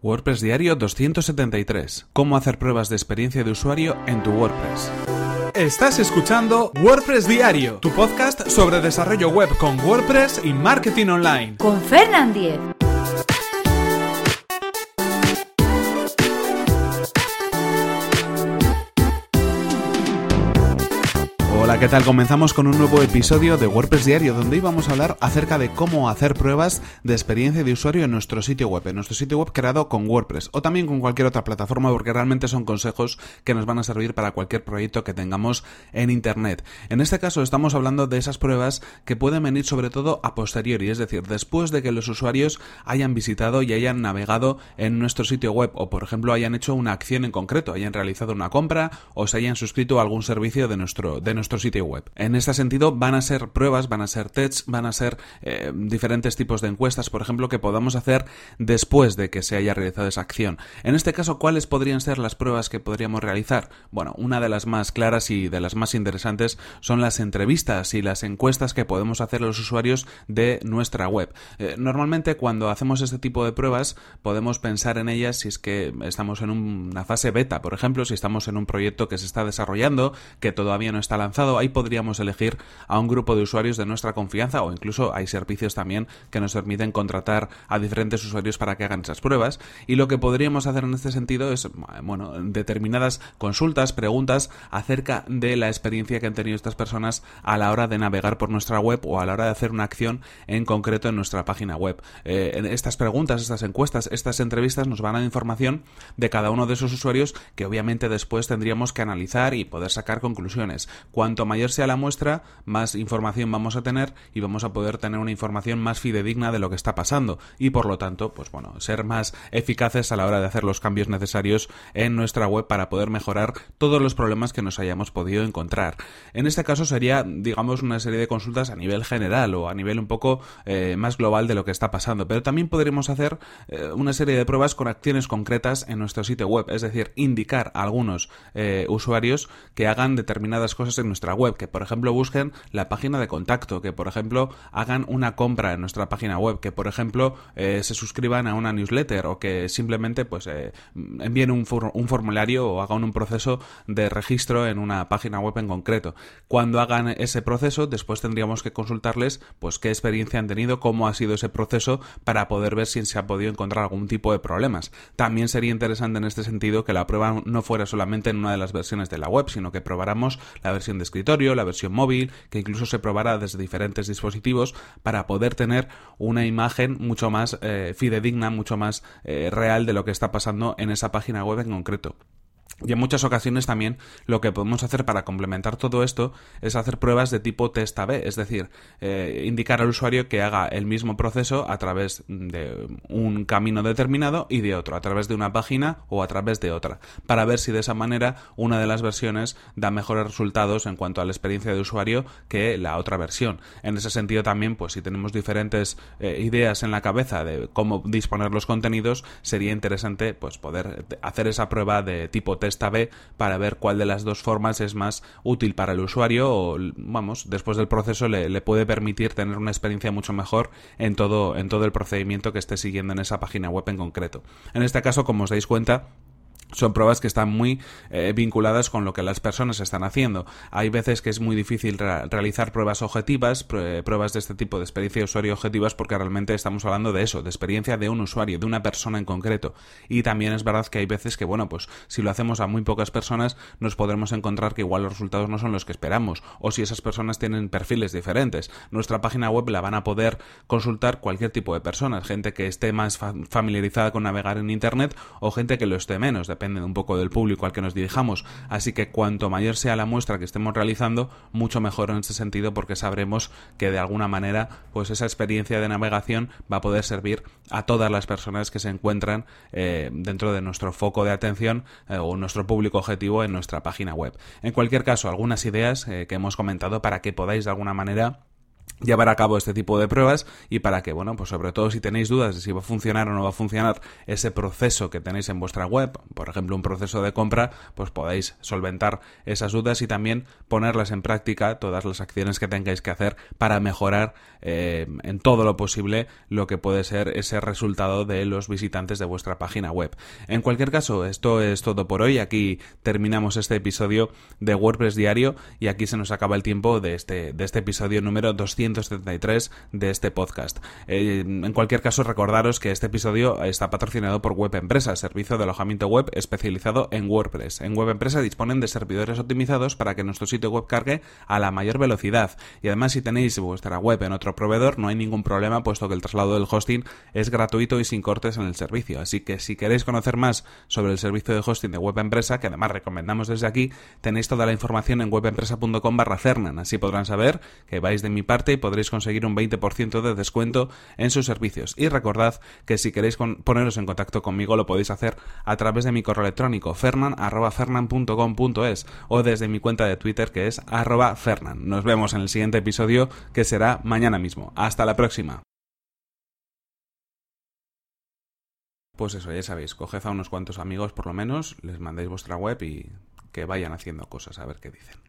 WordPress Diario 273. Cómo hacer pruebas de experiencia de usuario en tu WordPress. Estás escuchando WordPress Diario, tu podcast sobre desarrollo web con WordPress y marketing online. Con Fernand Diez. ¿Qué tal? Comenzamos con un nuevo episodio de WordPress Diario donde íbamos a hablar acerca de cómo hacer pruebas de experiencia de usuario en nuestro sitio web, en nuestro sitio web creado con WordPress o también con cualquier otra plataforma porque realmente son consejos que nos van a servir para cualquier proyecto que tengamos en Internet. En este caso estamos hablando de esas pruebas que pueden venir sobre todo a posteriori, es decir, después de que los usuarios hayan visitado y hayan navegado en nuestro sitio web o por ejemplo hayan hecho una acción en concreto, hayan realizado una compra o se hayan suscrito a algún servicio de nuestro, de nuestro sitio En este sentido, van a ser pruebas, van a ser tests, van a ser eh, diferentes tipos de encuestas, por ejemplo, que podamos hacer después de que se haya realizado esa acción. En este caso, ¿cuáles podrían ser las pruebas que podríamos realizar? Bueno, una de las más claras y de las más interesantes son las entrevistas y las encuestas que podemos hacer a los usuarios de nuestra web. Eh, normalmente, cuando hacemos este tipo de pruebas, podemos pensar en ellas si es que estamos en una fase beta, por ejemplo, si estamos en un proyecto que se está desarrollando, que todavía no está lanzado, ahí podríamos elegir a un grupo de usuarios de nuestra confianza o incluso hay servicios también que nos permiten contratar a diferentes usuarios para que hagan esas pruebas. Y lo que podríamos hacer en este sentido es bueno determinadas consultas preguntas acerca de la experiencia que han tenido estas personas a la hora de navegar por nuestra web o a la hora de hacer una acción en concreto en nuestra página web. Eh, estas preguntas estas encuestas estas entrevistas nos van a dar información de cada uno de esos usuarios que obviamente después tendríamos que analizar y poder sacar conclusiones. Cuanto mayor sea la muestra, más información vamos a tener y vamos a poder tener una información más fidedigna de lo que está pasando. Y por lo tanto, pues bueno, ser más eficaces a la hora de hacer los cambios necesarios en nuestra web para poder mejorar todos los problemas que nos hayamos podido encontrar. En este caso sería, digamos, una serie de consultas a nivel general o a nivel un poco eh, más global de lo que está pasando, pero también podremos hacer eh, una serie de pruebas con acciones concretas en nuestro sitio web, es decir, indicar a algunos eh, usuarios que hagan determinadas cosas en nuestra web, que por ejemplo busquen la página de contacto, que por ejemplo hagan una compra en nuestra página web, que por ejemplo eh, se suscriban a una newsletter o que simplemente pues eh, envíen un, un, formulario o hagan un proceso de registro en una página web en concreto. Cuando hagan ese proceso, después tendríamos que consultarles pues qué experiencia han tenido, cómo ha sido ese proceso para poder ver si se ha podido encontrar algún tipo de problemas. También sería interesante en este sentido que la prueba no fuera solamente en una de las versiones de la web, sino que probáramos la versión de la versión móvil, que incluso se probará desde diferentes dispositivos para poder tener una imagen mucho más eh, fidedigna, mucho más eh, real de lo que está pasando en esa página web en concreto. Y en muchas ocasiones también lo que podemos hacer para complementar todo esto es hacer pruebas de tipo test A-B, es decir, eh, indicar al usuario que haga el mismo proceso a través de un camino determinado y de otro, a través de una página o a través de otra, para ver si de esa manera una de las versiones da mejores resultados en cuanto a la experiencia de usuario que la otra versión. En ese sentido también, pues si tenemos diferentes eh, ideas en la cabeza de cómo disponer los contenidos, sería interesante pues poder hacer esa prueba de tipo test esta B para ver cuál de las dos formas es más útil para el usuario o, vamos, después del proceso le, le puede permitir tener una experiencia mucho mejor en todo, en todo el procedimiento que esté siguiendo en esa página web en concreto. En este caso, como os dais cuenta, son pruebas que están muy eh, vinculadas con lo que las personas están haciendo. Hay veces que es muy difícil realizar pruebas objetivas, pruebas de este tipo de experiencia de usuario objetivas, porque realmente estamos hablando de eso, de experiencia de un usuario, de una persona en concreto. Y también es verdad que hay veces que, bueno, pues si lo hacemos a muy pocas personas, nos podremos encontrar que igual los resultados no son los que esperamos, o si esas personas tienen perfiles diferentes. Nuestra página web la van a poder consultar cualquier tipo de personas, gente que esté más familiarizada con navegar en Internet o gente que lo esté menos depende un poco del público al que nos dirijamos. Así que cuanto mayor sea la muestra que estemos realizando, mucho mejor en ese sentido porque sabremos que de alguna manera pues esa experiencia de navegación va a poder servir a todas las personas que se encuentran eh, dentro de nuestro foco de atención eh, o nuestro público objetivo en nuestra página web. En cualquier caso, algunas ideas eh, que hemos comentado para que podáis de alguna manera llevar a cabo este tipo de pruebas y para que, bueno, pues sobre todo si tenéis dudas de si va a funcionar o no va a funcionar ese proceso que tenéis en vuestra web, por ejemplo un proceso de compra, pues podáis solventar esas dudas y también ponerlas en práctica todas las acciones que tengáis que hacer para mejorar eh, en todo lo posible lo que puede ser ese resultado de los visitantes de vuestra página web. En cualquier caso, esto es todo por hoy. Aquí terminamos este episodio de WordPress Diario y aquí se nos acaba el tiempo de este, de este episodio número 200 de este podcast. Eh, en cualquier caso, recordaros que este episodio está patrocinado por Web Empresa, servicio de alojamiento web especializado en WordPress. En Web Empresa disponen de servidores optimizados para que nuestro sitio web cargue a la mayor velocidad. Y además, si tenéis vuestra web en otro proveedor, no hay ningún problema, puesto que el traslado del hosting es gratuito y sin cortes en el servicio. Así que si queréis conocer más sobre el servicio de hosting de Web Empresa, que además recomendamos desde aquí, tenéis toda la información en webempresa.com barra Fernan. Así podrán saber que vais de mi parte podréis conseguir un 20% de descuento en sus servicios. Y recordad que si queréis poneros en contacto conmigo lo podéis hacer a través de mi correo electrónico fernan.fernan.com.es o desde mi cuenta de Twitter que es fernan. Nos vemos en el siguiente episodio que será mañana mismo. Hasta la próxima. Pues eso, ya sabéis, coged a unos cuantos amigos por lo menos, les mandéis vuestra web y que vayan haciendo cosas a ver qué dicen.